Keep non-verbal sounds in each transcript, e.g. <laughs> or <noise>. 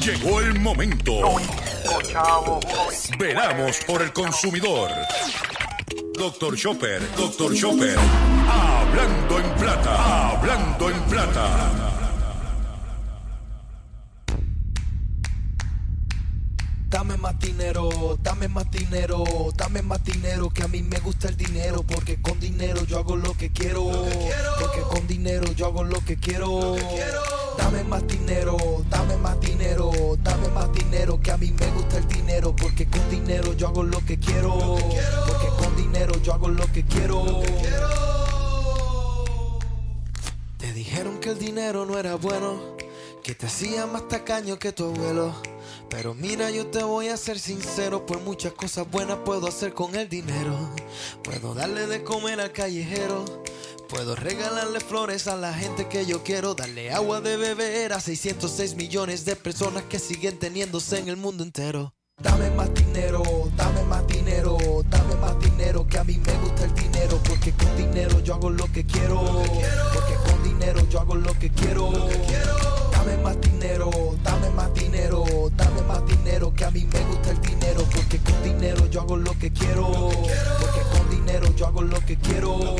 Llegó el momento. Veramos por el consumidor. Doctor Chopper, Doctor Chopper. Hablando en plata, hablando en plata. Dame más dinero, dame más dinero, dame más dinero, que a mí me gusta el dinero, porque con dinero yo hago lo que quiero, porque con dinero yo hago lo que quiero. Dame más dinero, dame más dinero, dame más dinero, que a mí me gusta el dinero, porque con dinero yo hago lo que quiero, dinero yo hago lo que quiero. Te dijeron que el dinero no era bueno, que te hacía más tacaño que tu abuelo. Pero mira, yo te voy a ser sincero, pues muchas cosas buenas puedo hacer con el dinero. Puedo darle de comer al callejero. Puedo regalarle flores a la gente que yo quiero, darle agua de beber a 606 millones de personas que siguen teniéndose en el mundo entero. Dame más dinero, dame más dinero, que a mí me gusta el dinero, porque con dinero yo hago lo que quiero, porque con dinero yo hago lo que quiero. Dame más dinero, dame más dinero, dame más dinero, que a mí me gusta el dinero, porque con dinero yo hago lo que quiero, porque con dinero yo hago lo que quiero.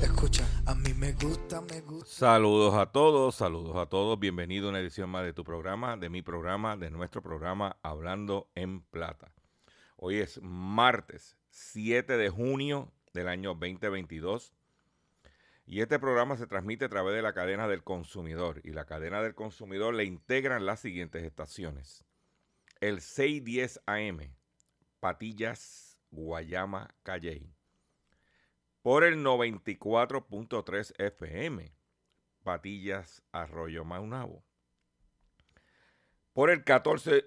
Escucha, a mí me gusta, me gusta. Saludos a todos, saludos a todos. Bienvenido a una edición más de tu programa, de mi programa, de nuestro programa Hablando en Plata. Hoy es martes 7 de junio del año 2022 y este programa se transmite a través de la cadena del consumidor y la cadena del consumidor le integran las siguientes estaciones. El 610 AM, Patillas, Guayama, Calley. Por el 94.3 FM, Patillas, Arroyo Maunabo. Por el 14,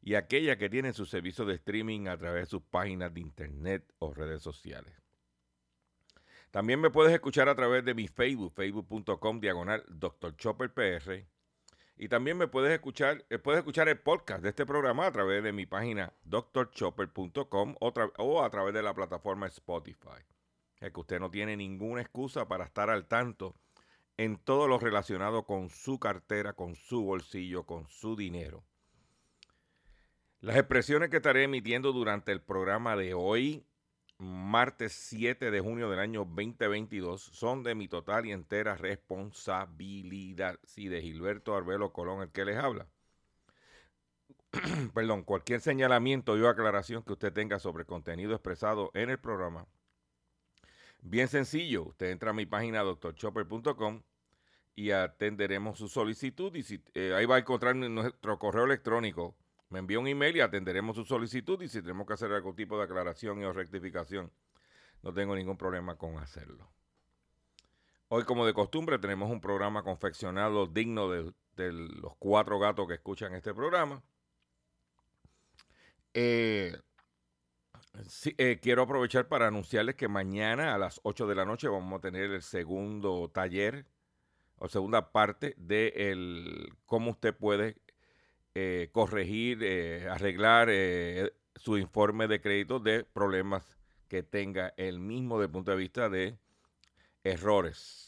y aquellas que tienen su servicio de streaming a través de sus páginas de internet o redes sociales. También me puedes escuchar a través de mi Facebook, facebook.com diagonal Dr. Chopper PR. Y también me puedes escuchar, eh, puedes escuchar el podcast de este programa a través de mi página drchopper.com o, o a través de la plataforma Spotify. Es que usted no tiene ninguna excusa para estar al tanto en todo lo relacionado con su cartera, con su bolsillo, con su dinero. Las expresiones que estaré emitiendo durante el programa de hoy, martes 7 de junio del año 2022, son de mi total y entera responsabilidad. Sí, de Gilberto Arbelo Colón, el que les habla. <clears throat> Perdón, cualquier señalamiento o aclaración que usted tenga sobre contenido expresado en el programa, bien sencillo, usted entra a mi página doctorchopper.com y atenderemos su solicitud y si, eh, ahí va a encontrar nuestro correo electrónico. Me envía un email y atenderemos su solicitud y si tenemos que hacer algún tipo de aclaración o rectificación, no tengo ningún problema con hacerlo. Hoy, como de costumbre, tenemos un programa confeccionado digno de, los cuatro gatos que escuchan este programa. Eh, eh, quiero aprovechar para anunciarles que mañana a las 8 de la noche vamos a tener el segundo taller o segunda parte de el, cómo usted puede eh, corregir, eh, arreglar eh, su informe de crédito de problemas que tenga el mismo desde el punto de vista de errores.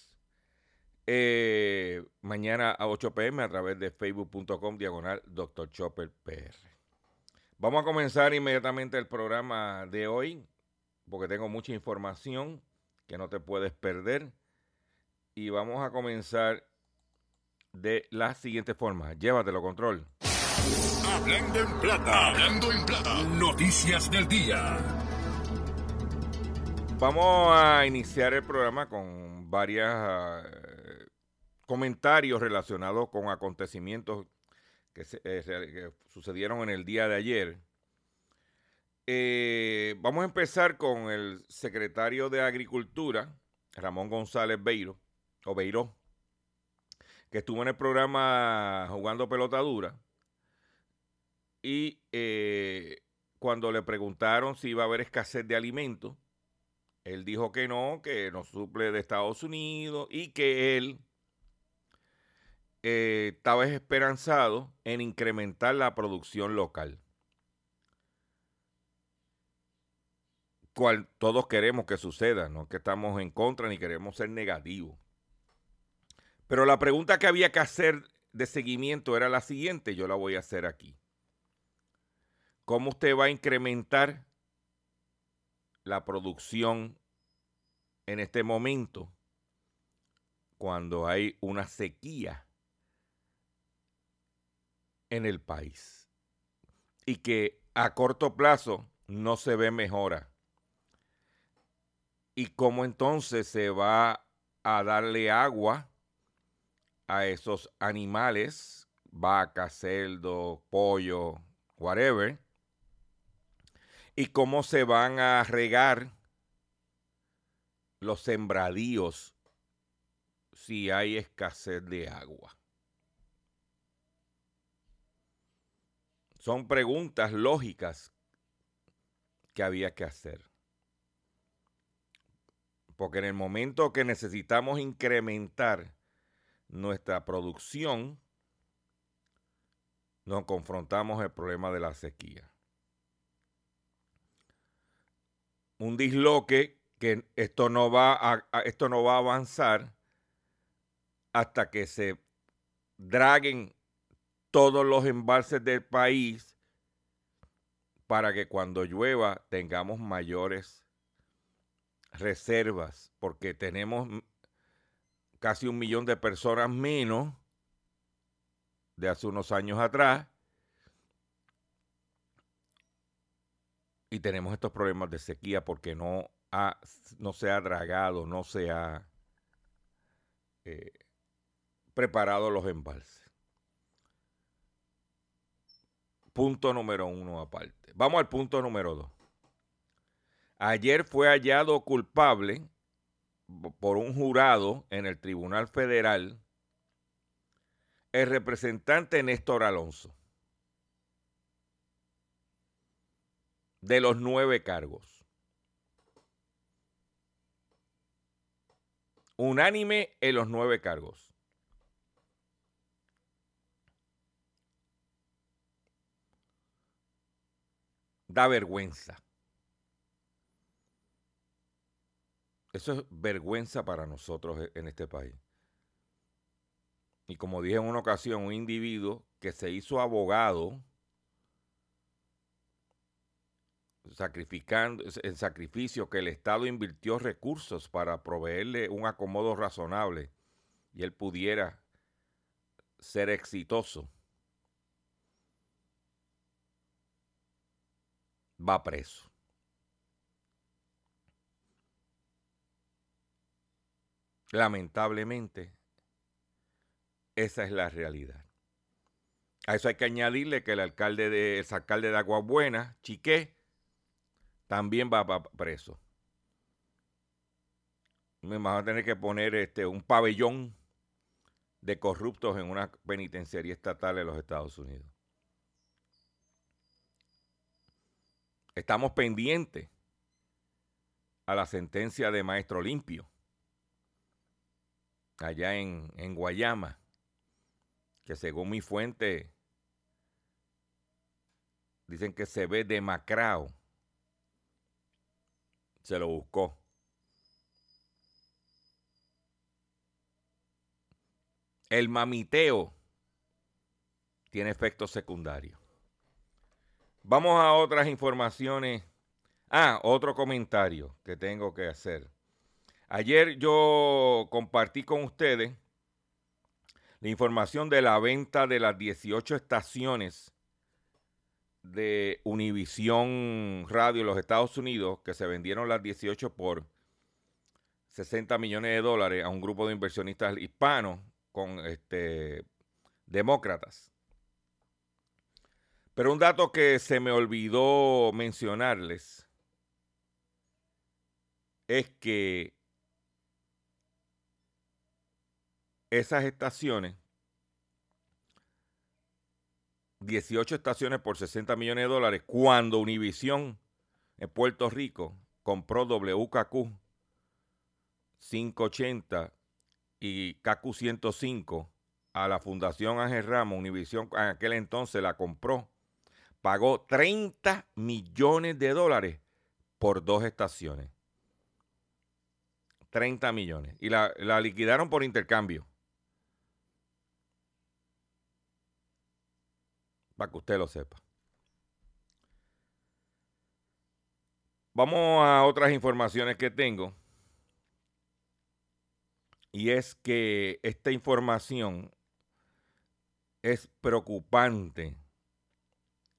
Mañana a 8 pm a través de facebook.com diagonal Dr. Chopper PR. Vamos a comenzar inmediatamente el programa de hoy porque tengo mucha información que no te puedes perder. Y vamos a comenzar de la siguiente forma. Llévatelo, control. Hablando en plata, hablando en plata. Noticias del día. Vamos a iniciar el programa con varios comentarios relacionados con acontecimientos que, eh, sucedieron en el día de ayer. Eh, vamos a empezar con el secretario de Agricultura, Ramón González Beiro, o Beiró, que estuvo en el programa Jugando Pelota Dura. Y eh, cuando le preguntaron si iba a haber escasez de alimentos, él dijo que no, que nos suple de Estados Unidos y que él eh, estaba esperanzado en incrementar la producción local. Cual todos queremos que suceda, no que estamos en contra ni queremos ser negativos. Pero la pregunta que había que hacer de seguimiento era la siguiente, yo la voy a hacer aquí. ¿Cómo usted va a incrementar la producción en este momento cuando hay una sequía en el país y que a corto plazo no se ve mejora? ¿Y cómo entonces se va a darle agua a esos animales, vaca, cerdo, pollo, whatever? ¿Y cómo se van a regar los sembradíos si hay escasez de agua? Son preguntas lógicas que había que hacer. Porque en el momento que necesitamos incrementar nuestra producción, nos confrontamos el problema de la sequía. Un disloque que esto no va a, esto no va a avanzar hasta que se draguen todos los embalses del país para que cuando llueva tengamos mayores reservas, porque tenemos casi un millón de personas menos de hace unos años atrás y tenemos estos problemas de sequía porque no, ha, no se ha dragado, no se ha eh, preparado los embalses. Punto número uno aparte. Vamos al punto número dos. Ayer fue hallado culpable por un jurado en el Tribunal Federal el representante Néstor Alonso. De los nueve cargos. Unánime en los nueve cargos. da vergüenza. Eso es vergüenza para nosotros e, en este país. Y como dije en una ocasión, un individuo que se hizo abogado, sacrificando, en sacrificio que el Estado invirtió recursos para proveerle un acomodo razonable y él pudiera ser exitoso va preso. Lamentablemente, esa es la realidad. A eso hay que añadirle que el alcalde de, el alcalde de Aguabuena, Chiqué, también va preso. Me van a tener que poner este, un pabellón de corruptos en una penitenciaría estatal de los Estados Unidos. Estamos pendientes a la sentencia de Maestro Limpio, allá en, en Guayama, que según mi fuente dicen que se ve demacrado. Se lo buscó. El mamiteo tiene efectos secundarios. Vamos a otras informaciones. Ah, otro comentario que tengo que hacer. Ayer yo compartí con ustedes la información de la venta de las 18 estaciones de Univisión Radio en los Estados Unidos, que se vendieron las 18 por 60 millones de dólares a un grupo de inversionistas hispanos con este, demócratas. Pero un dato que se me olvidó mencionarles es que esas estaciones, 18 estaciones por 60 millones de dólares, cuando Univision en Puerto Rico compró WKQ 580 y KQ 105 a la Fundación Ángel Ramos, Univision en aquel entonces la compró, pagó 30 millones de dólares por dos estaciones. 30 millones. Y la liquidaron por intercambio. Para que usted lo sepa. Vamos a otras informaciones que tengo. Y es que esta información es preocupante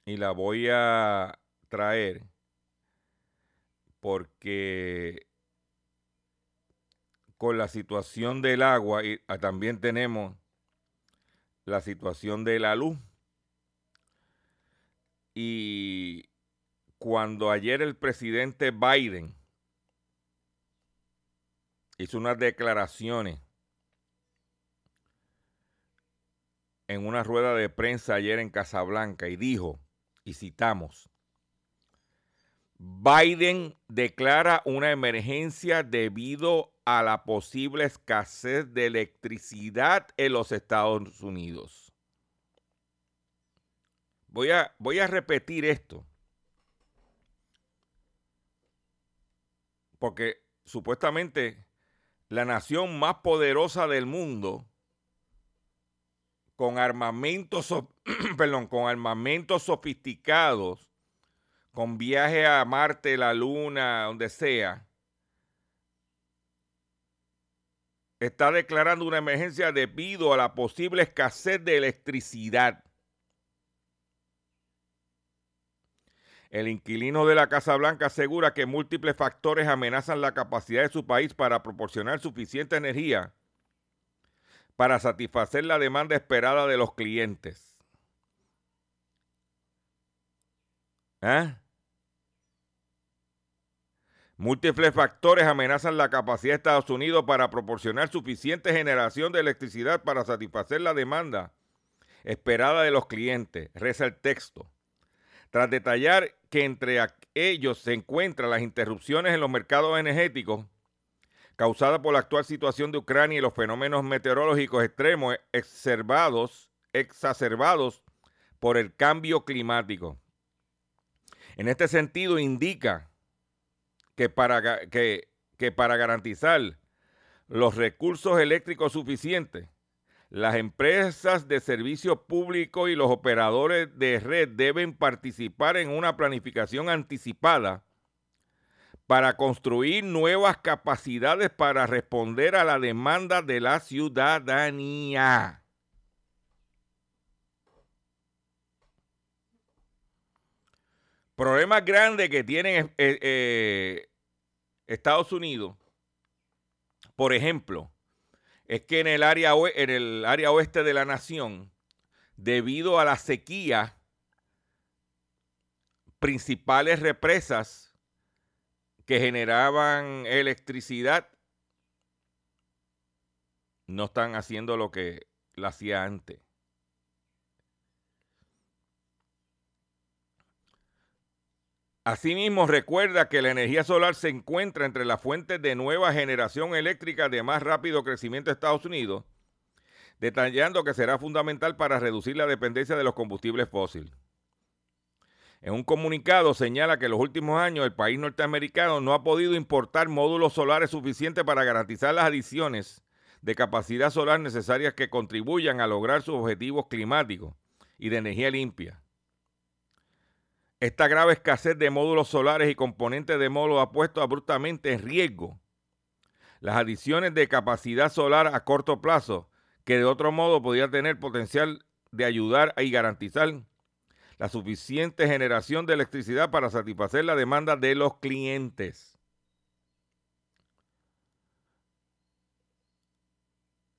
y la voy a traer porque con la situación del agua y ah, también tenemos la situación de la luz. Y cuando ayer el presidente Biden hizo unas declaraciones en una rueda de prensa ayer en Casablanca y dijo, y citamos, Biden declara una emergencia debido a la posible escasez de electricidad en los Estados Unidos. Voy a, voy a repetir esto. Porque supuestamente la nación más poderosa del mundo con armamentos, <clears throat> perdón, con armamentos sofisticados, con viaje a Marte, la Luna, donde sea, está declarando una emergencia debido a la posible escasez de electricidad. El inquilino de la Casa Blanca asegura que múltiples factores amenazan la capacidad de su país para proporcionar suficiente energía para satisfacer la demanda esperada de los clientes. ¿Ah? Múltiples factores amenazan la capacidad de Estados Unidos para proporcionar suficiente generación de electricidad para satisfacer la demanda esperada de los clientes. Reza el texto. Tras detallar que entre ellos se encuentran las interrupciones en los mercados energéticos, causada por la actual situación de Ucrania y los fenómenos meteorológicos extremos exacerbados, por el cambio climático. En este sentido, indica que para, que para garantizar los recursos eléctricos suficientes, las empresas de servicio público y los operadores de red deben participar en una planificación anticipada para construir nuevas capacidades para responder a la demanda de la ciudadanía. Problemas grandes que tienen eh, eh, Estados Unidos, por ejemplo, es que en el, área, en el área oeste de la nación, debido a la sequía, principales represas que generaban electricidad no están haciendo lo que la hacía antes. Asimismo, recuerda que la energía solar se encuentra entre las fuentes de nueva generación eléctrica de más rápido crecimiento de Estados Unidos, detallando que será fundamental para reducir la dependencia de los combustibles fósiles. En un comunicado señala que en los últimos años el país norteamericano no ha podido importar módulos solares suficientes para garantizar las adiciones de capacidad solar necesarias que contribuyan a lograr sus objetivos climáticos y de energía limpia. Esta grave escasez de módulos solares y componentes de módulos ha puesto abruptamente en riesgo las adiciones de capacidad solar a corto plazo que de otro modo podría tener potencial de ayudar y garantizar la suficiente generación de electricidad para satisfacer la demanda de los clientes.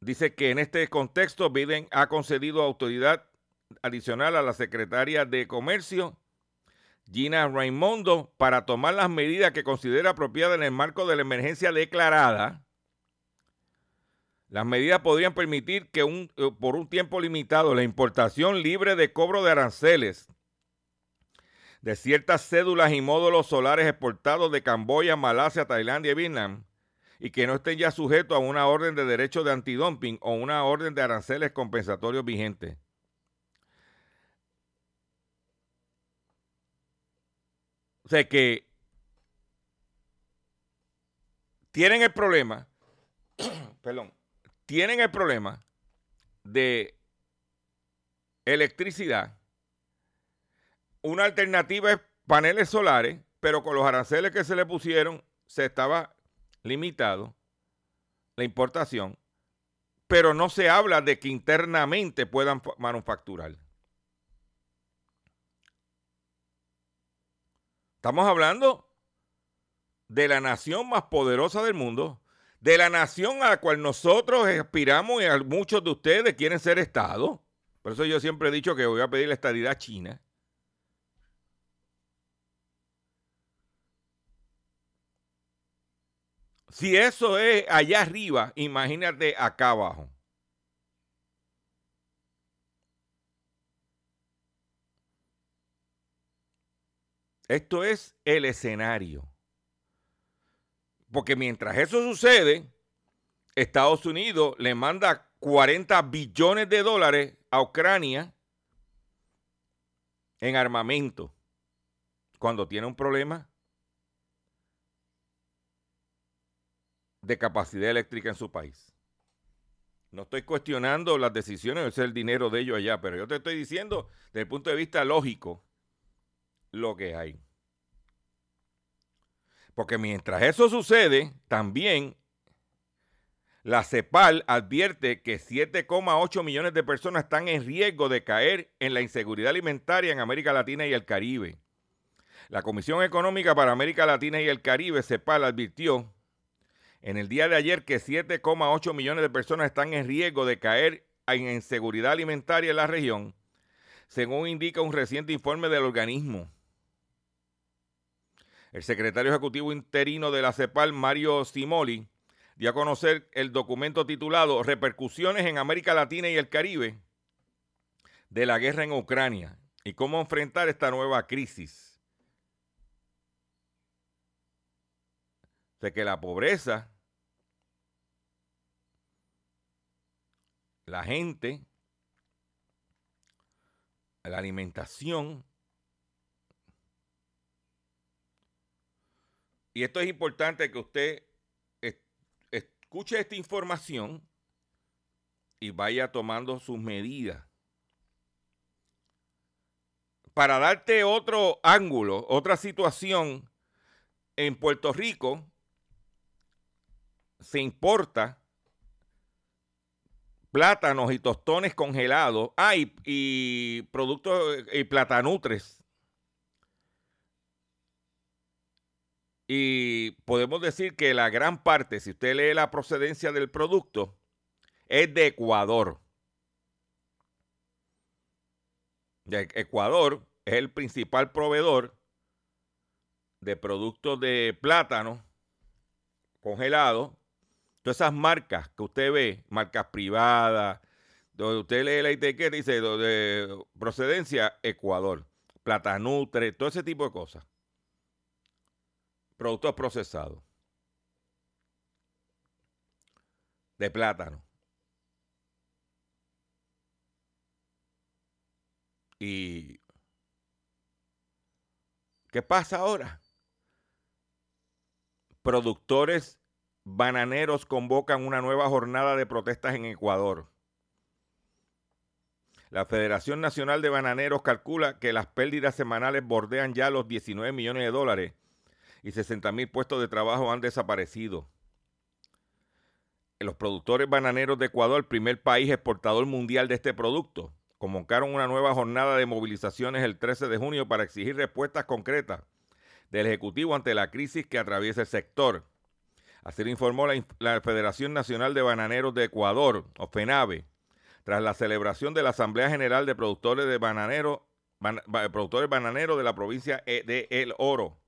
Dice que en este contexto Biden ha concedido autoridad adicional a la secretaria de Comercio, Gina Raimondo, para tomar las medidas que considera apropiadas en el marco de la emergencia declarada. Las medidas podrían permitir que un, eh, por un tiempo limitado la importación libre de cobro de aranceles de ciertas cédulas y módulos solares exportados de Camboya, Malasia, Tailandia y Vietnam y que no estén ya sujetos a una orden de derecho de antidumping o una orden de aranceles compensatorios vigente. Sea que tienen el problema, <clears throat> perdón, tienen el problema de electricidad una alternativa es paneles solares, pero con los aranceles que se le pusieron se estaba limitado la importación, pero no se habla de que internamente puedan manufacturar. Estamos hablando de la nación más poderosa del mundo, de la nación a la cual nosotros aspiramos y muchos de ustedes quieren ser Estado. Por eso yo siempre he dicho que voy a pedir la estadidad a China. Si eso es allá arriba, imagínate acá abajo. Esto es el escenario. Porque mientras eso sucede, Estados Unidos le manda 40 billones de dólares a Ucrania en armamento. Cuando tiene un problema, de capacidad eléctrica en su país. No estoy cuestionando las decisiones, ese es el dinero de ellos allá, pero yo te estoy diciendo desde el punto de vista lógico lo que hay. Porque mientras eso sucede, también la CEPAL advierte que 7,8 millones de personas están en riesgo de caer en la inseguridad alimentaria en América Latina y el Caribe. La Comisión Económica para América Latina y el Caribe, CEPAL, advirtió en el día de ayer que 7,8 millones de personas están en riesgo de caer en inseguridad alimentaria en la región, según indica un reciente informe del organismo. El secretario ejecutivo interino de la CEPAL, Mario Simoli, dio a conocer el documento titulado Repercusiones en América Latina y el Caribe de la guerra en Ucrania y cómo enfrentar esta nueva crisis. De que la pobreza la gente, la alimentación. Y esto es importante que usted escuche esta información y vaya tomando sus medidas. Para darte otro ángulo, otra situación, en Puerto Rico se importa plátanos y tostones congelados. Ah, y, productos y platanutres. Y podemos decir que la gran parte, si usted lee la procedencia del producto, es de Ecuador. Ecuador es el principal proveedor de productos de plátano congelado Todas esas marcas que usted ve, marcas privadas, donde usted lee la etiqueta dice de procedencia Ecuador, Platanutre, todo ese tipo de cosas. Productos procesados. De plátano. ¿Y qué pasa ahora? Productores bananeros convocan una nueva jornada de protestas en Ecuador. La Federación Nacional de Bananeros calcula que las pérdidas semanales bordean ya los 19 millones de dólares y 60 mil puestos de trabajo han desaparecido. Los productores bananeros de Ecuador, primer país exportador mundial de este producto, convocaron una nueva jornada de movilizaciones el 13 de junio para exigir respuestas concretas del Ejecutivo ante la crisis que atraviesa el sector. Así lo informó la, Federación Nacional de Bananeros de Ecuador, o FENAVE, tras la celebración de la Asamblea General de Productores de Productores Bananeros de la provincia e, de El Oro.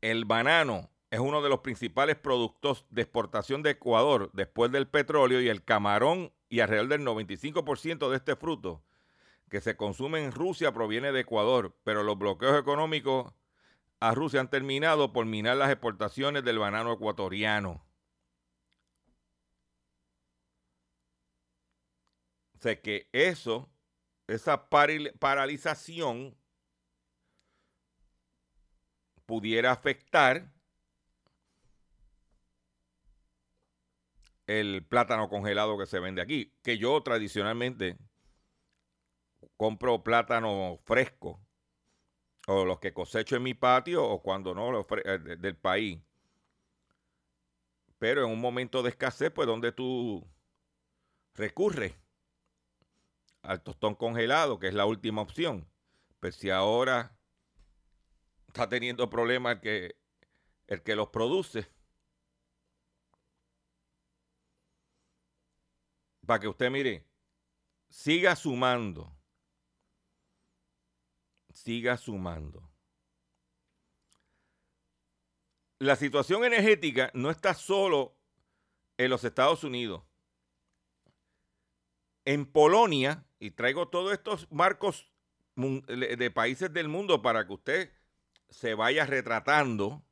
El banano es uno de los principales productos de exportación de Ecuador después del petróleo y el camarón y alrededor del 95% de este fruto que se consume en Rusia proviene de Ecuador, pero los bloqueos económicos a Rusia han terminado por minar las exportaciones del banano ecuatoriano. O sea que eso, esa paralización pudiera afectar el plátano congelado que se vende aquí, que yo tradicionalmente compro plátano fresco o los que cosecho en mi patio o cuando no eh, del país. Pero en un momento de escasez, pues donde tú recurres al tostón congelado, que es la última opción. Pues si ahora está teniendo problemas el que, el que los produce, para que usted mire, siga sumando, siga sumando. La situación energética no está solo en los Estados Unidos. En Polonia, y traigo todos estos marcos de países del mundo para que usted se vaya retratando.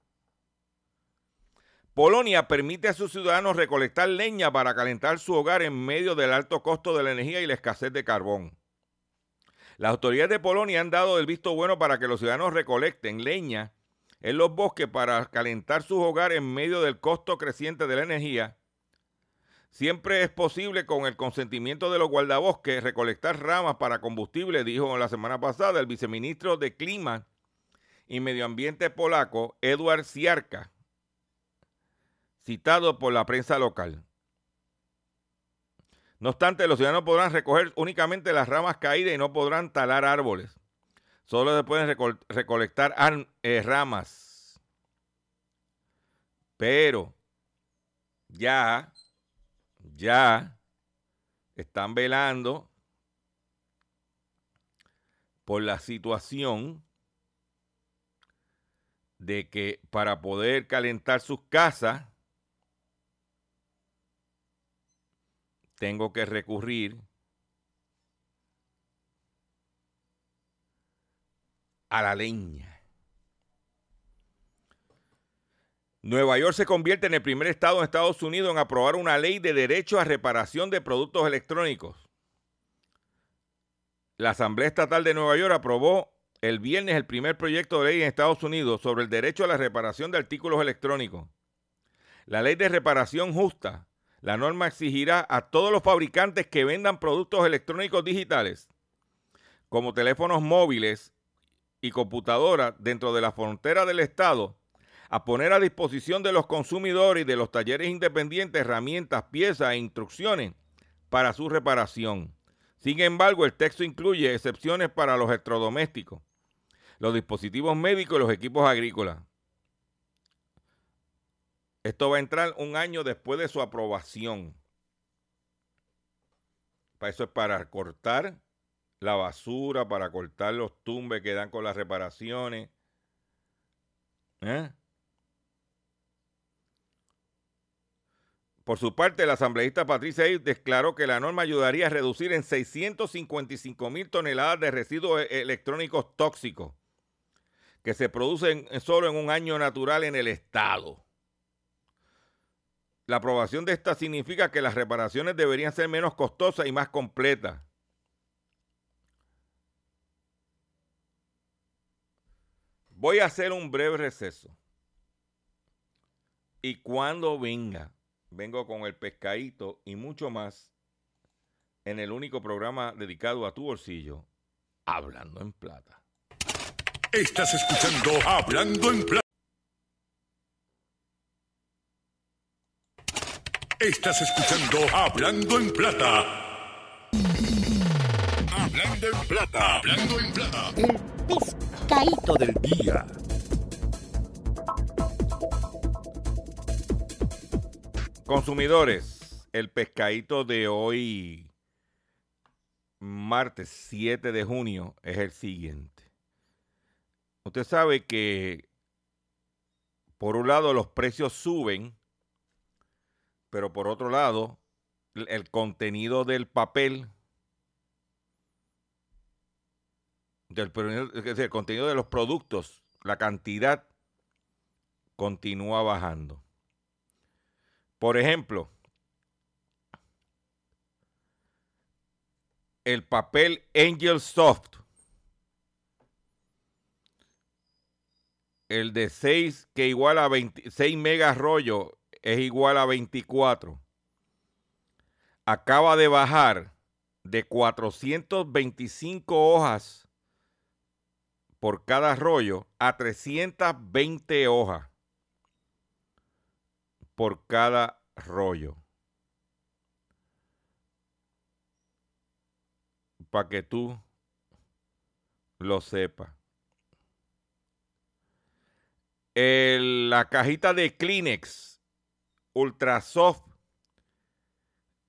Polonia permite a sus ciudadanos recolectar leña para calentar su hogar en medio del alto costo de la energía y la escasez de carbón. Las autoridades de Polonia han dado el visto bueno para que los ciudadanos recolecten leña en los bosques para calentar sus hogares en medio del costo creciente de la energía Siempre es posible con el consentimiento de los guardabosques recolectar ramas para combustible, dijo la semana pasada el viceministro de Clima y Medio Ambiente polaco, Eduard Siarka, citado por la prensa local. No obstante, los ciudadanos podrán recoger únicamente las ramas caídas y no podrán talar árboles. Solo se pueden recolectar eh, ramas. Pero ya ya están velando por la situación de que para poder calentar sus casas tengo que recurrir a la leña. Nueva York se convierte en el primer estado en Estados Unidos en aprobar una ley de derecho a reparación de productos electrónicos. La Asamblea Estatal de Nueva York aprobó el viernes el primer proyecto de ley en Estados Unidos sobre el derecho a la reparación de artículos electrónicos. La ley de reparación justa. La norma exigirá a todos los fabricantes que vendan productos electrónicos digitales, como teléfonos móviles y computadoras dentro de la frontera del Estado, a poner a disposición de los consumidores y de los talleres independientes herramientas, piezas e instrucciones para su reparación. Sin embargo, el texto incluye excepciones para los electrodomésticos, los dispositivos médicos y los equipos agrícolas. Esto va a entrar un año después de su aprobación. Para eso es para cortar la basura, para cortar los tumbes que dan con las reparaciones. ¿Eh? Por su parte, la asambleísta Patricia declaró que la norma ayudaría a reducir en 655 mil toneladas de residuos e-, electrónicos tóxicos que se producen solo en un año natural en el Estado. La aprobación de esta significa que las reparaciones deberían ser menos costosas y más completas. Voy a hacer un breve receso. Y cuando venga, vengo con el pescadito y mucho más en el único programa dedicado a tu bolsillo, Hablando en Plata. Estás escuchando Hablando en Plata. Estás escuchando Hablando en Plata. Hablando en Plata. Hablando en Plata. El pescadito del día. Consumidores, el pescadito de hoy, martes 7 de junio, es el siguiente. Usted sabe que, por un lado, los precios suben, pero por otro lado, el contenido del papel, del, el contenido de los productos, la cantidad, continúa bajando. Por ejemplo, el papel Angel Soft, el de 6 que igual a 26 megas rollo es igual a 24, acaba de bajar de 425 hojas por cada rollo a 320 hojas por cada rollo. Para que tú lo sepas. la cajita de Kleenex Ultra Soft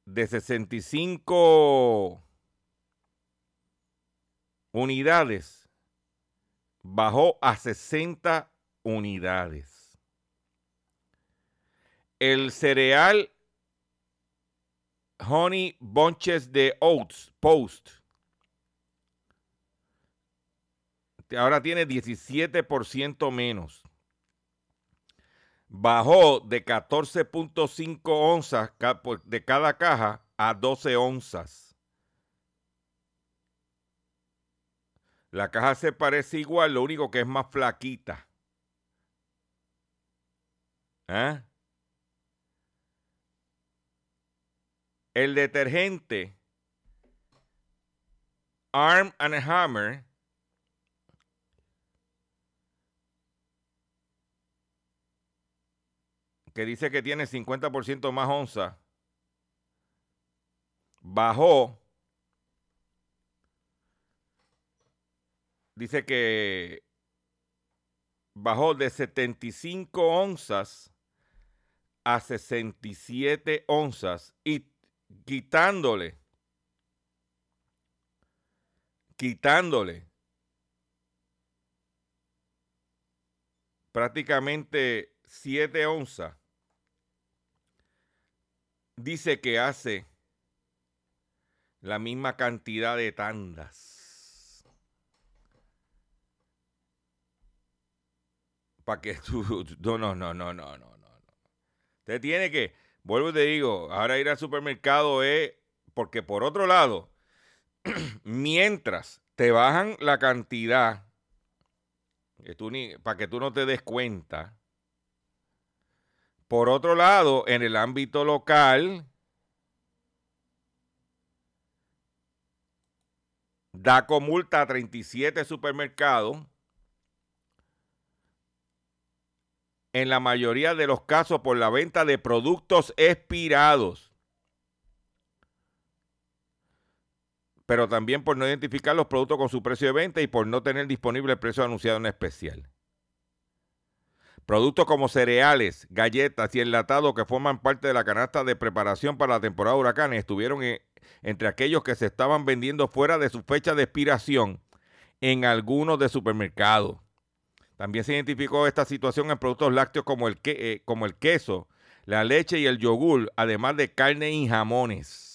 de 65 unidades bajó a 60 unidades el cereal Honey Bunches de Oats Post. Ahora tiene 17% menos. Bajó de 14.5 onzas de cada caja a 12 onzas. La caja se parece igual, lo único que es más flaquita. ¿Eh? El detergente Arm and Hammer que dice que tiene 50% más onza, bajó, dice que bajó de 75 onzas a 67 onzas y quitándole, quitándole prácticamente 7 onzas, dice que hace la misma cantidad de tandas. Para que tú, <laughs> no, no, no, no, no, no, no. Usted tiene que, vuelvo y te digo, ahora ir al supermercado es porque por otro lado, <clears throat> mientras te bajan la cantidad, para que tú no te des cuenta, por otro lado, en el ámbito local, da multa a 37 supermercados en la mayoría de los casos por la venta de productos expirados, pero también por no identificar los productos con su precio de venta y por no tener disponible el precio anunciado en especial. Productos como cereales, galletas y enlatados que forman parte de la canasta de preparación para la temporada de huracanes estuvieron entre aquellos que se estaban vendiendo fuera de su fecha de expiración en algunos de supermercados. También se identificó esta situación en productos lácteos como el, eh, como el queso, la leche y el yogur, además de carne y jamones.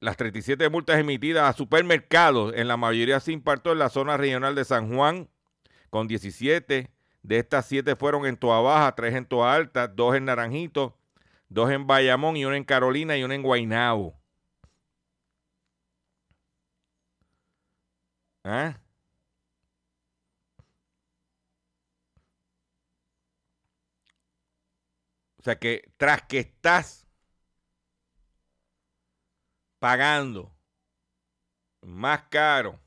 Las 37 multas emitidas a supermercados, en la mayoría se impartió en la zona regional de San Juan, con 17. De estas 7 fueron en Toa Baja, 3 en Toa Alta, 2 en Naranjito, 2 en Bayamón y 1 en Carolina y 1 en Guaynabo. ¿Eh? O sea que tras que estás pagando más caro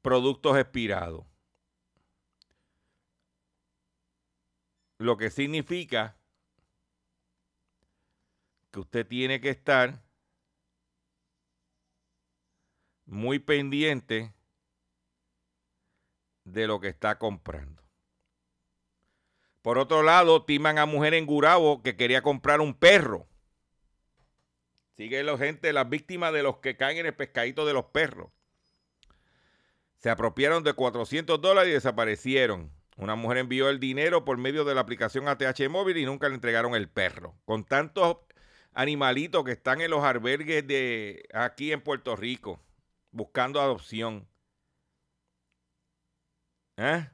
productos expirados, lo que significa que usted tiene que estar muy pendiente de lo que está comprando. Por otro lado, timan a mujer en Gurabo que quería comprar un perro. Sigue la gente, las víctimas de los que caen en el pescadito de los perros. Se apropiaron de 400 dólares y desaparecieron. Una mujer envió el dinero por medio de la aplicación ATH móvil y nunca le entregaron el perro. Con tantos animalitos que están en los albergues de aquí en Puerto Rico buscando adopción. ¿Eh?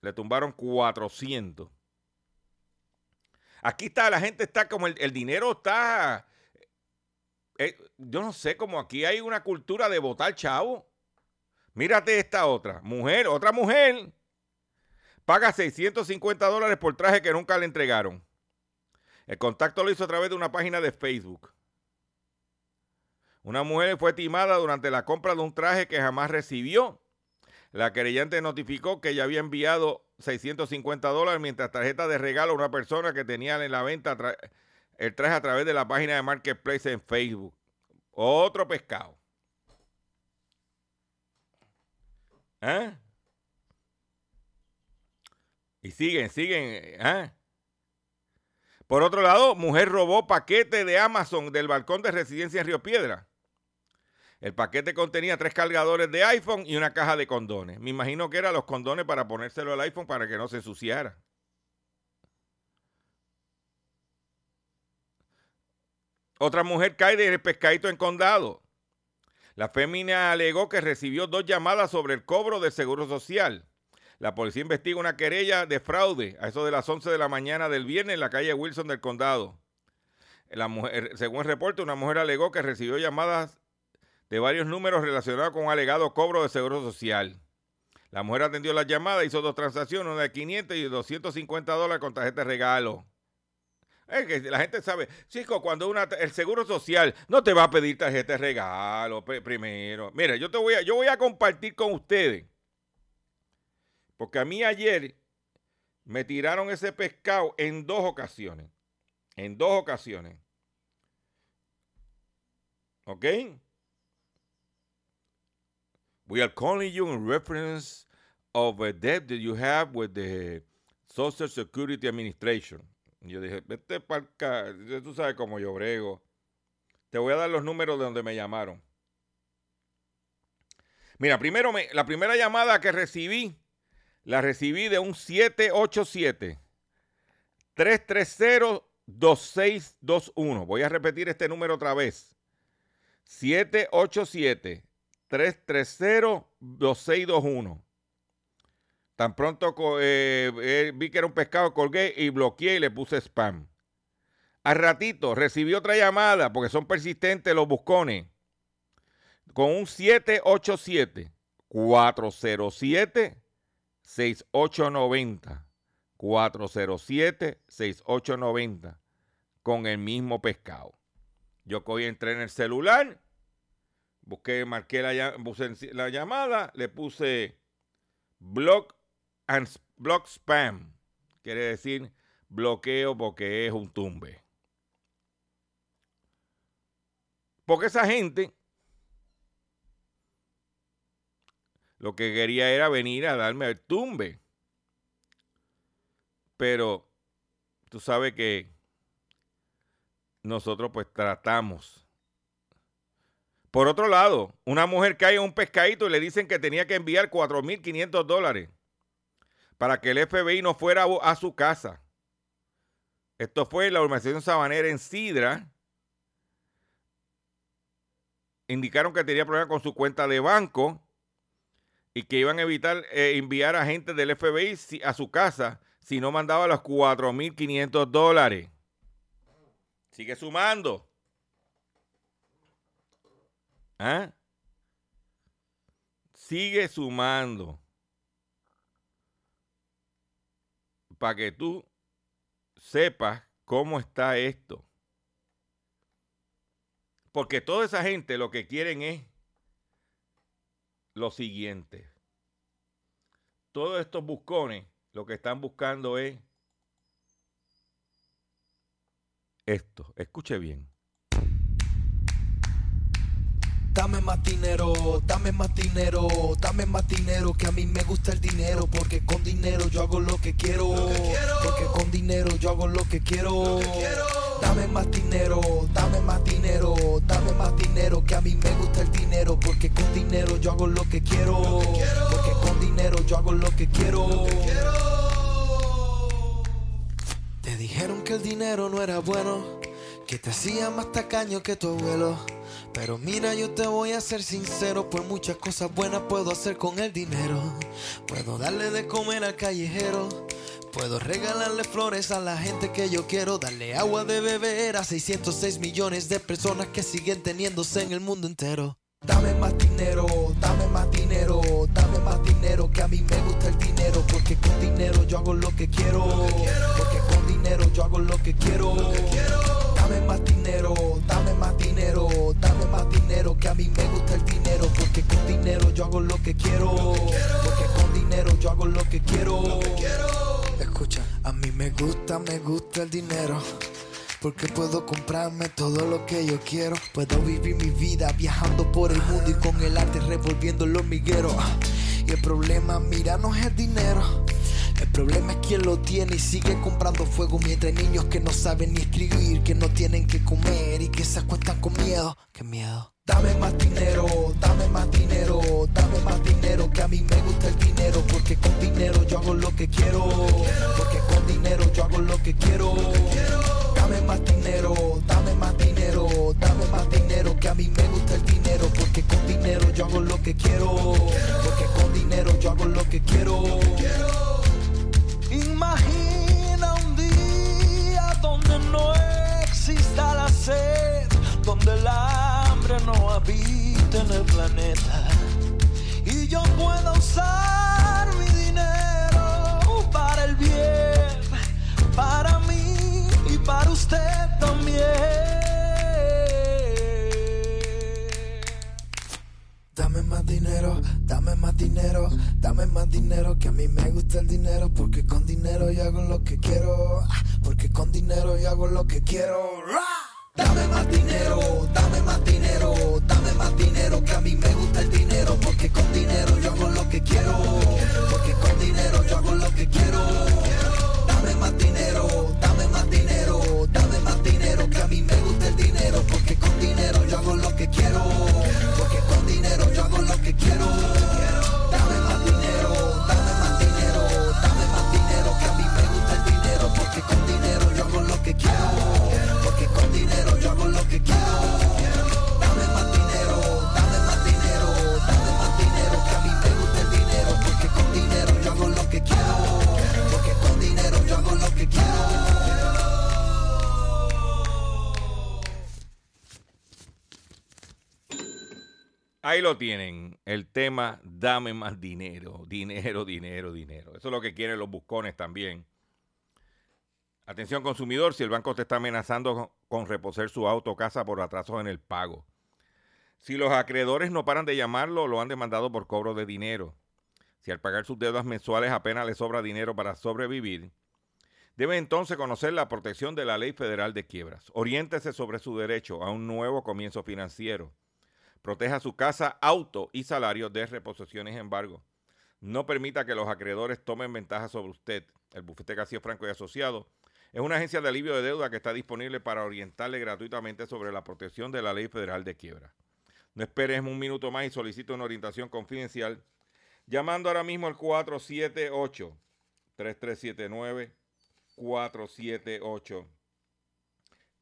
Le tumbaron 400. Aquí está, la gente está como el, dinero está. Eh, yo no sé, como aquí hay una cultura de votar chavo. Mírate esta otra. Mujer, otra mujer. Paga 650 dólares por traje que nunca le entregaron. El contacto lo hizo a través de una página de Facebook. Una mujer fue timada durante la compra de un traje que jamás recibió. La querellante notificó que ella había enviado 650 dólares mientras tarjeta de regalo a una persona que tenía en la venta el traje a través de la página de Marketplace en Facebook. Otro pescado. ¿Eh? Y siguen, siguen. ¿eh? Por otro lado, mujer robó paquete de Amazon del balcón de residencia en Río Piedra. El paquete contenía tres cargadores de iPhone y una caja de condones. Me imagino que eran los condones para ponérselo al iPhone para que no se ensuciara. Otra mujer cae del pescadito en condado. La fémina alegó que recibió dos llamadas sobre el cobro del seguro social. La policía investiga una querella de fraude a eso de las 11 de la mañana del viernes en la calle Wilson del condado. La mujer, según el reporte, una mujer alegó que recibió llamadas de varios números relacionados con alegado cobro de seguro social. La mujer atendió la llamada, hizo dos transacciones, una de 500 y 250 dólares con tarjeta de regalo. Es que la gente sabe, chico, cuando una, el seguro social no te va a pedir tarjeta de regalo primero. Mira, yo te voy a, yo voy a compartir con ustedes. Porque a mí ayer me tiraron ese pescado en dos ocasiones. En dos ocasiones. ¿Ok? We are calling you in reference of a debt that you have with the Social Security Administration. yo dije, vete para tú sabes cómo yo brego. Te voy a dar los números de donde me llamaron. Mira, primero me, la primera llamada que recibí, la recibí de un 787 330 2621. Voy a repetir este número otra vez. 787 330-2621. Tan pronto eh, eh, vi que era un pescado, colgué y bloqueé y le puse spam. Al ratito recibí otra llamada, porque son persistentes los buscones, con un 787-407-6890. 407-6890 con el mismo pescado. Yo cogí, entré en el celular Busqué, marqué la, la llamada, le puse block and block spam. Quiere decir bloqueo porque es un tumbe. Porque esa gente lo que quería era venir a darme el tumbe. Pero tú sabes que nosotros pues tratamos por otro lado, una mujer cae en un pescadito y le dicen que tenía que enviar 4.500 dólares para que el FBI no fuera a su casa. Esto fue la organización sabanera en Sidra. Indicaron que tenía problemas con su cuenta de banco y que iban a evitar eh, enviar a gente del FBI a su casa si no mandaba los 4.500 dólares. Sigue sumando. ¿Ah? Sigue sumando. Para que tú sepas cómo está esto. Porque toda esa gente lo que quieren es lo siguiente. Todos estos buscones lo que están buscando es esto. Escuche bien Dame más dinero, dame más dinero, dame más dinero, que a mí me gusta el dinero, porque con dinero yo hago lo que quiero, porque con dinero yo hago lo que quiero. Dame más dinero, dame más dinero, dame más dinero, que a mí me gusta el dinero, porque con dinero yo hago lo que quiero, porque con dinero yo hago lo que quiero. Te dijeron que el dinero no era bueno, que te hacía más tacaño que tu abuelo. Pero mira, yo te voy a ser sincero, pues muchas cosas buenas puedo hacer con el dinero. Puedo darle de comer al callejero. Puedo regalarle flores a la gente que yo quiero, darle agua de beber a 606 millones de personas que siguen teniéndose en el mundo entero. Dame más dinero, dame más dinero, dame más dinero, que a mí me gusta el dinero, porque con dinero yo hago lo que quiero, porque con dinero yo hago lo que quiero. Dame más dinero, dame más dinero, dame más dinero, que a mí me gusta el dinero, porque con dinero yo hago lo que quiero, porque con dinero yo hago lo que quiero. Escucha, a mí me gusta, me gusta el dinero. Porque puedo comprarme todo lo que yo quiero. Puedo vivir mi vida viajando por el mundo y con el arte revolviendo el hormiguero. Y el problema, mira, no es el dinero. El problema es quien lo tiene y sigue comprando fuego mientras hay niños que no saben ni escribir, que no tienen que comer y que se acuestan con miedo. Qué miedo. Dame más dinero, dame más dinero, dame más dinero, que a mí me gusta el dinero, porque con dinero yo hago lo que quiero, porque con dinero yo hago lo que quiero. Dame más dinero, dame más dinero, dame más dinero, que a mí me gusta el dinero, porque con dinero yo hago lo que quiero, porque con dinero yo hago lo que quiero. Imagina un día donde no exista la sed, donde el hambre no habita en el planeta y yo pueda usar dinero, que a mí me gusta el dinero, porque con dinero yo hago lo que quiero, ah, porque con dinero yo hago lo que quiero. Ahí lo tienen, el tema dame más dinero, dinero, dinero, dinero. Eso es lo que quieren los buscones también. Atención consumidor, si el banco te está amenazando con reposer su auto o casa por atrasos en el pago. Si los acreedores no paran de llamarlo, lo han demandado por cobro de dinero. Si al pagar sus deudas mensuales apenas le sobra dinero para sobrevivir, debe entonces conocer la protección de la Ley Federal de Quiebras. Oriéntese sobre su derecho a un nuevo comienzo financiero. Proteja su casa, auto y salario de reposiciones y embargo. No permita que los acreedores tomen ventaja sobre usted. El bufete García Franco y Asociado es una agencia de alivio de deuda que está disponible para orientarle gratuitamente sobre la protección de la Ley Federal de Quiebra. No esperes un minuto más y solicite una orientación confidencial llamando ahora mismo al 478 3379 478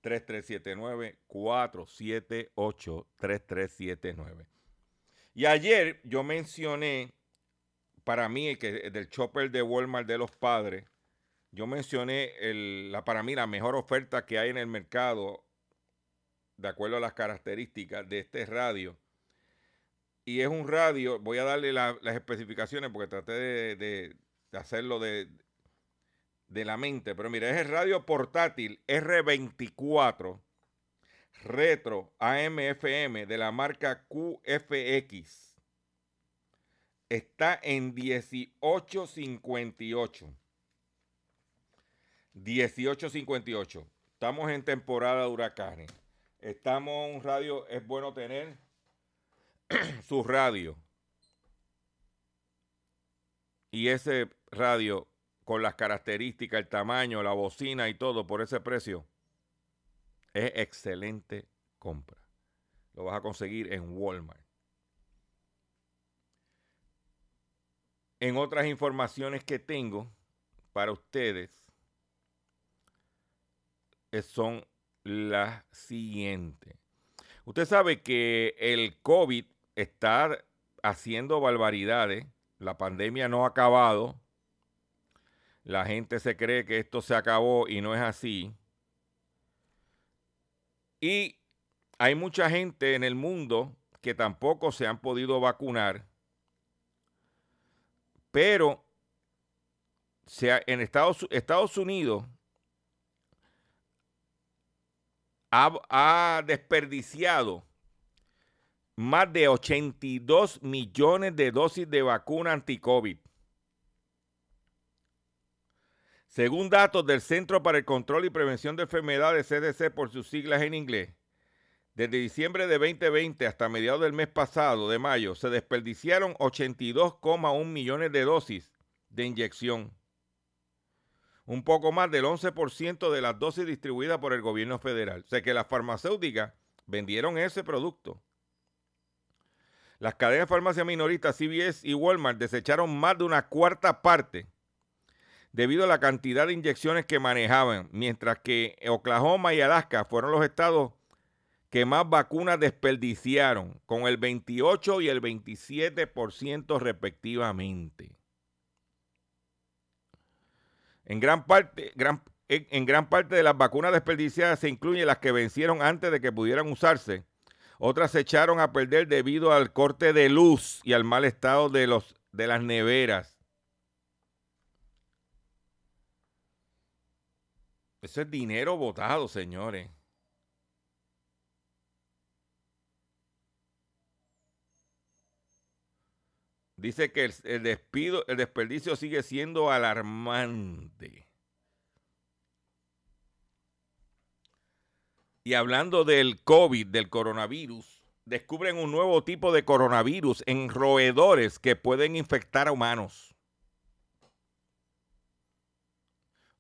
3379 478 3379. Y ayer yo mencioné para mí que del chopper de Walmart de los padres, yo mencioné el, la, para mí la mejor oferta que hay en el mercado de acuerdo a las características de este radio. Y es un radio, voy a darle la- las especificaciones porque traté de hacerlo de, de la mente. Pero mira, es el radio portátil R24 Retro AM-FM de la marca QFX. Está en 1858. 1858. Estamos en temporada de huracanes. Estamos un radio, es bueno tener <clears throat> su radio y ese radio con las características, el tamaño, la bocina y todo por ese precio, es excelente compra. Lo vas a conseguir en Walmart. En otras informaciones que tengo para ustedes eh, son las siguientes. Usted sabe que el COVID está haciendo barbaridades. La pandemia no ha acabado. La gente se cree que esto se acabó y no es así. Y hay mucha gente en el mundo que tampoco se han podido vacunar. Pero en Estados, Unidos ha, desperdiciado más de 82 millones de dosis de vacuna anti-COVID. Según datos del Centro para el Control y Prevención de Enfermedades, CDC por sus siglas en inglés, desde diciembre de 2020 hasta mediados del mes pasado, de mayo, se desperdiciaron 82,1 millones de dosis de inyección un poco más del 11% de las dosis distribuidas por el gobierno federal. O sea que las farmacéuticas vendieron ese producto. Las cadenas de farmacia minoristas CVS y Walmart desecharon más de una cuarta parte debido a la cantidad de inyecciones que manejaban, mientras que Oklahoma y Alaska fueron los estados que más vacunas desperdiciaron, con el 28 y el 27% respectivamente. En gran parte, en, gran parte de las vacunas desperdiciadas se incluyen las que vencieron antes de que pudieran usarse. Otras se echaron a perder debido al corte de luz y al mal estado de, los, de las neveras. Eso es dinero botado, señores. Dice que el, despido, el desperdicio sigue siendo alarmante. Y hablando del COVID, del coronavirus, descubren un nuevo tipo de coronavirus en roedores que pueden infectar a humanos.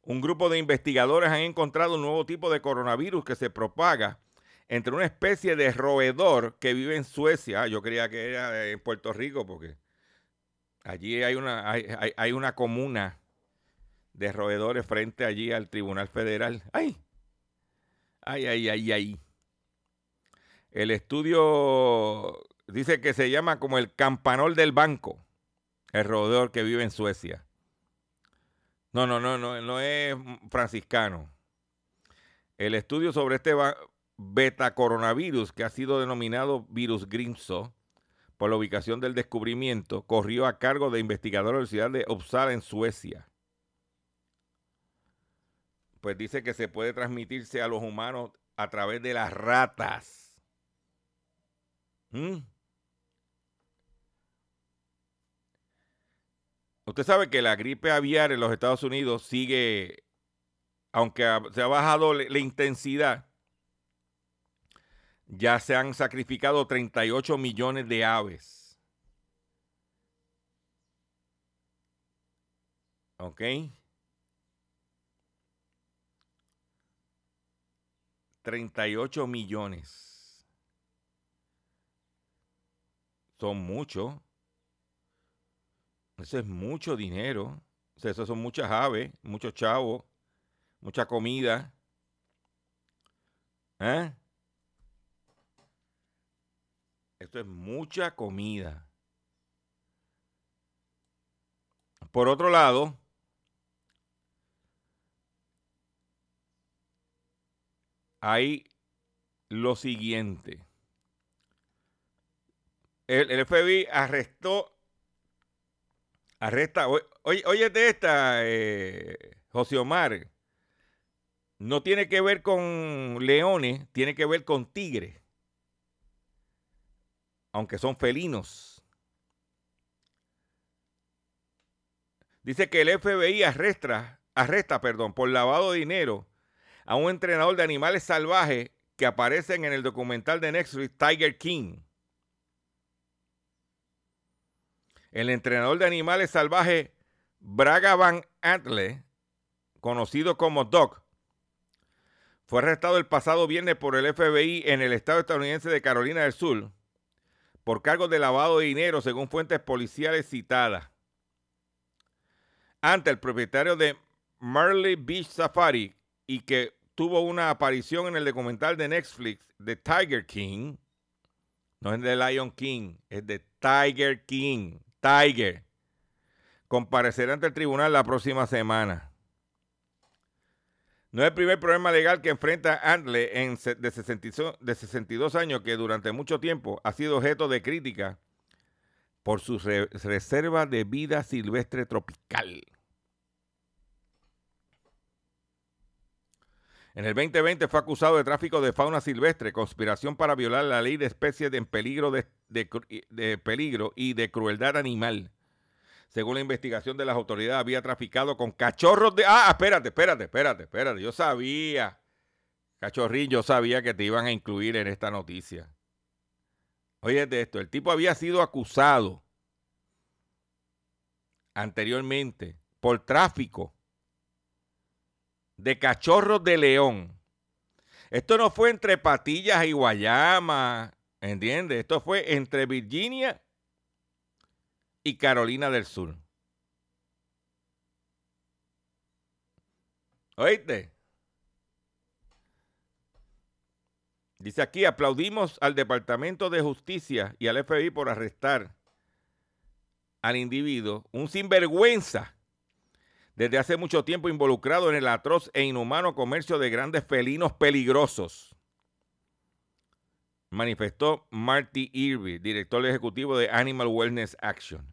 Un grupo de investigadores han encontrado un nuevo tipo de coronavirus que se propaga entre una especie de roedor que vive en Suecia. Yo creía que era en Puerto Rico porque Allí hay una, hay, una comuna de roedores frente allí al Tribunal Federal. ¡Ay! ¡Ay, ay, ay, ay! El estudio dice que se llama como el campanol del banco, el roedor que vive en Suecia. No, no, no, no, no es franciscano. El estudio sobre este beta coronavirus que ha sido denominado virus Grimso por la ubicación del descubrimiento corrió a cargo de investigadores de la Universidad de Uppsala en Suecia. Pues dice que se puede transmitirse a los humanos a través de las ratas. ¿Mm? Usted sabe que la gripe aviar en los Estados Unidos sigue, aunque se ha bajado la intensidad, ya se han sacrificado 38 millones de aves. ¿Ok? $38 millones. Son muchos. Eso es mucho dinero. eso son muchas aves, muchos chavos, mucha comida. ¿Eh? Esto es mucha comida. Por otro lado, hay lo siguiente. El, FBI arrestó, arresta, oye, de esta, eh, José Omar, no tiene que ver con leones, tiene que ver con tigres aunque son felinos. Dice que el FBI arresta, arresta perdón, por lavado de dinero a un entrenador de animales salvajes que aparecen en el documental de Netflix Tiger King. El entrenador de animales salvajes Braga Van Antle, conocido como Doc, fue arrestado el pasado viernes por el FBI en el estado estadounidense de Carolina del Sur por cargos de lavado de dinero, según fuentes policiales citadas. Ante el propietario de Marley Beach Safari y que tuvo una aparición en el documental de Netflix de Tiger King, no es de Lion King, es de Tiger King, Tiger, comparecerá ante el tribunal la próxima semana. No es el primer problema legal que enfrenta Antle de, 62, de 62 años que durante mucho tiempo ha sido objeto de crítica por su re, reserva de vida silvestre tropical. En el 2020 fue acusado de tráfico de fauna silvestre, conspiración para violar la ley de especies en peligro, de peligro y de crueldad animal según la investigación de las autoridades, había traficado con cachorros de... Ah, espérate, espérate, espérate, espérate. Yo sabía, cachorrín, yo sabía que te iban a incluir en esta noticia. Oye, de esto, el tipo había sido acusado anteriormente por tráfico de cachorros de león. Esto no fue entre Patillas y Guayama, ¿entiendes? Esto fue entre Virginia y Carolina del Sur. ¿Oíste? Dice aquí, aplaudimos al Departamento de Justicia y al FBI por arrestar al individuo, un sinvergüenza, desde hace mucho tiempo involucrado en el atroz e inhumano comercio de grandes felinos peligrosos manifestó Marty Irby, director ejecutivo de Animal Wellness Action.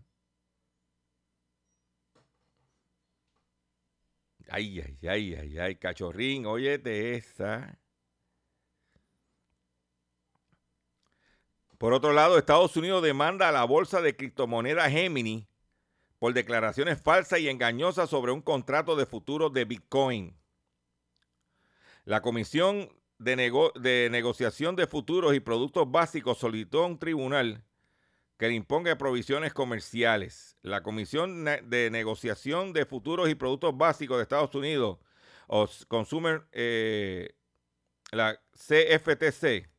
Ay, ay, ay, ay, ay, cachorrín, óyete esa. Por otro lado, Estados Unidos demanda a la bolsa de criptomonedas Gemini por declaraciones falsas y engañosas sobre un contrato de futuro de Bitcoin. La Comisión de, Nego de Negociación de Futuros y Productos Básicos solicitó a un tribunal que le imponga provisiones comerciales. La Comisión de Negociación de Futuros y Productos Básicos de Estados Unidos, o Consumer, eh, la CFTC,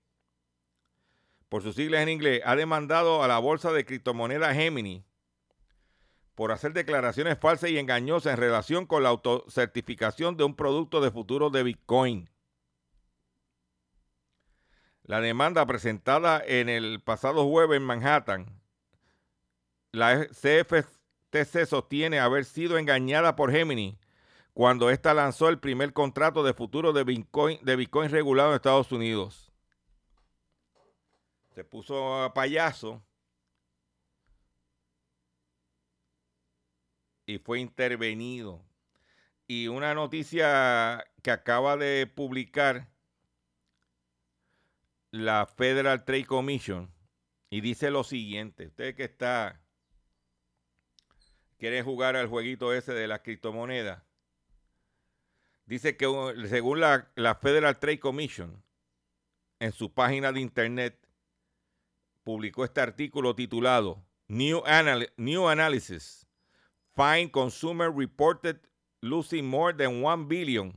por sus siglas en inglés, ha demandado a la bolsa de criptomonedas Gemini por hacer declaraciones falsas y engañosas en relación con la autocertificación de un producto de futuro de Bitcoin. La demanda presentada en el pasado jueves en Manhattan, la CFTC sostiene haber sido engañada por Gemini cuando ésta lanzó el primer contrato de futuro de Bitcoin, de Bitcoin regulado en Estados Unidos. Se puso a payaso y fue intervenido. Y una noticia que acaba de publicar la Federal Trade Commission y dice lo siguiente, usted que está, quiere jugar al jueguito ese de la criptomoneda, dice que según la, la Federal Trade Commission, en su página de internet, publicó este artículo titulado New, New Analysis, Find Consumer Reported Losing More Than 1 Billion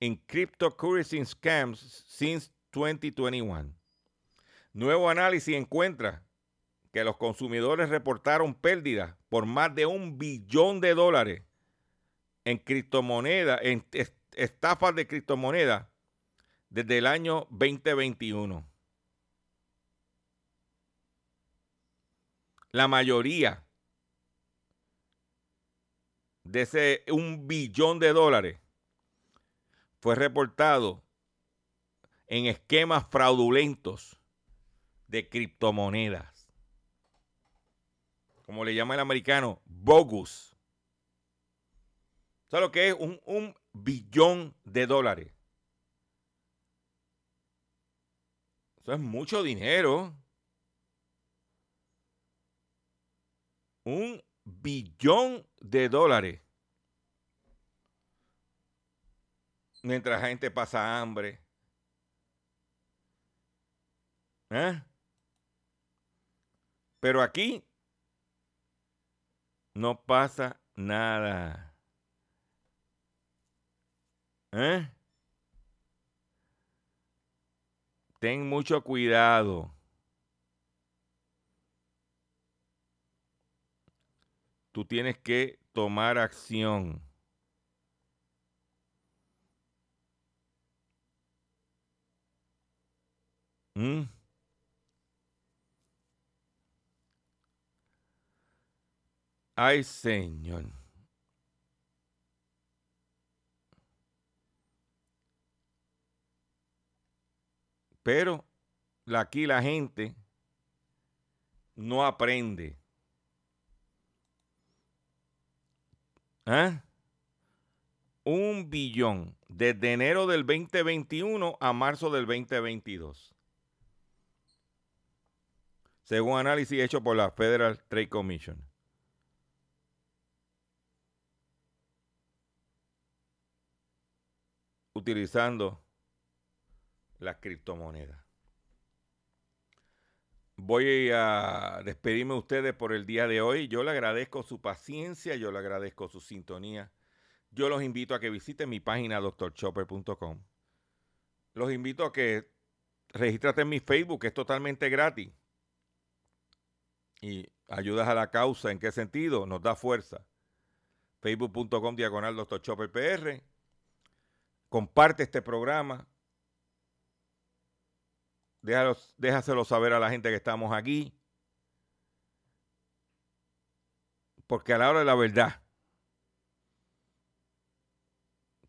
in Cryptocurrency Scams Since 2021. Nuevo análisis encuentra que los consumidores reportaron pérdidas por más de un billón de dólares en criptomonedas, en estafas de criptomonedas desde el año 2021. La mayoría de ese un billón de dólares fue reportado en esquemas fraudulentos de criptomonedas. Como le llama el americano, bogus. ¿Sabes lo que es? Un, un billón de dólares. Eso es mucho dinero. Un billón de dólares. Mientras la gente pasa hambre, ¿Eh? Pero aquí No pasa nada. ¿Eh? Ten mucho cuidado. Tú tienes que tomar acción. ¿Mm? Ay, Señor. Pero aquí la gente no aprende. ¿Ah? Un billón desde enero del 2021 a marzo del 2022. Según análisis hecho por la Federal Trade Commission. Utilizando las criptomonedas. Voy a despedirme de ustedes por el día de hoy. Yo le agradezco su paciencia, yo le agradezco su sintonía. Yo los invito a que visiten mi página doctorchopper.com. Los invito a que registrate en mi Facebook, es totalmente gratis. Y ayudas a la causa. ¿En qué sentido? Nos da fuerza. Facebook.com diagonal Dr. Chopper PR. Comparte este programa déjaselo saber a la gente que estamos aquí. Porque a la hora de la verdad,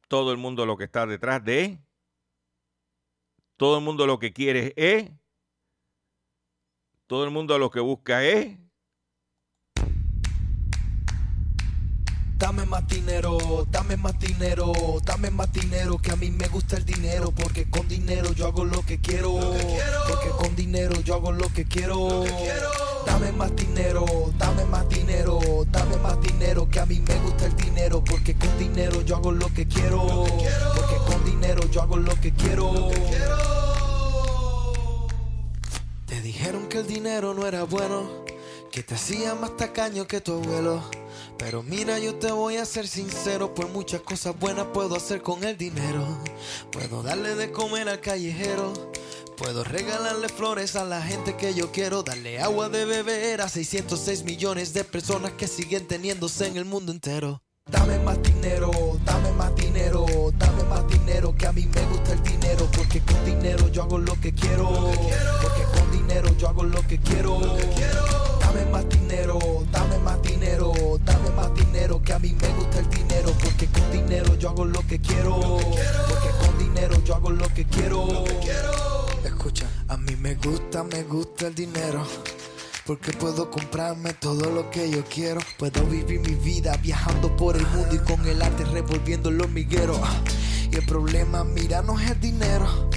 todo el mundo lo que está detrás de, todo el mundo lo que quiere es, todo el mundo lo que busca es Dame más dinero, dame más dinero, dame más dinero, que a mí me gusta el dinero, porque con dinero yo hago lo que quiero, porque con dinero yo hago lo que quiero. Dame más dinero, dame más dinero, dame más dinero, que a mí me gusta el dinero, porque con dinero yo hago lo que quiero, porque con dinero yo hago lo que quiero. Te dijeron que el dinero no era bueno, que te hacía más tacaño que tu abuelo. Pero mira, yo te voy a ser sincero, por muchas cosas buenas puedo hacer con el dinero. Puedo darle de comer al callejero. Puedo regalarle flores a la gente que yo quiero, darle agua de beber a 606 millones de personas que siguen teniéndose en el mundo entero. Dame más dinero, dame más dinero, dame más dinero, que a mí me gusta el dinero, porque con dinero yo hago lo que quiero, porque con dinero yo hago lo que quiero. Dame más dinero, dame más dinero, dame más dinero, que a mí me gusta el dinero, porque con dinero yo hago lo que quiero, porque con dinero yo hago lo que quiero. Escucha, a mí me gusta, me gusta el dinero. Porque puedo comprarme todo lo que yo quiero. Puedo vivir mi vida viajando por el mundo y con el arte revolviendo los migueros. Y el problema, mira, no es el dinero.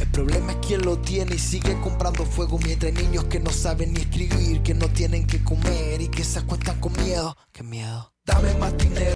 El problema es quien lo tiene y sigue comprando fuego mientras hay niños que no saben ni escribir, que no tienen que comer y que se acuestan con miedo. Qué miedo. Dame más dinero.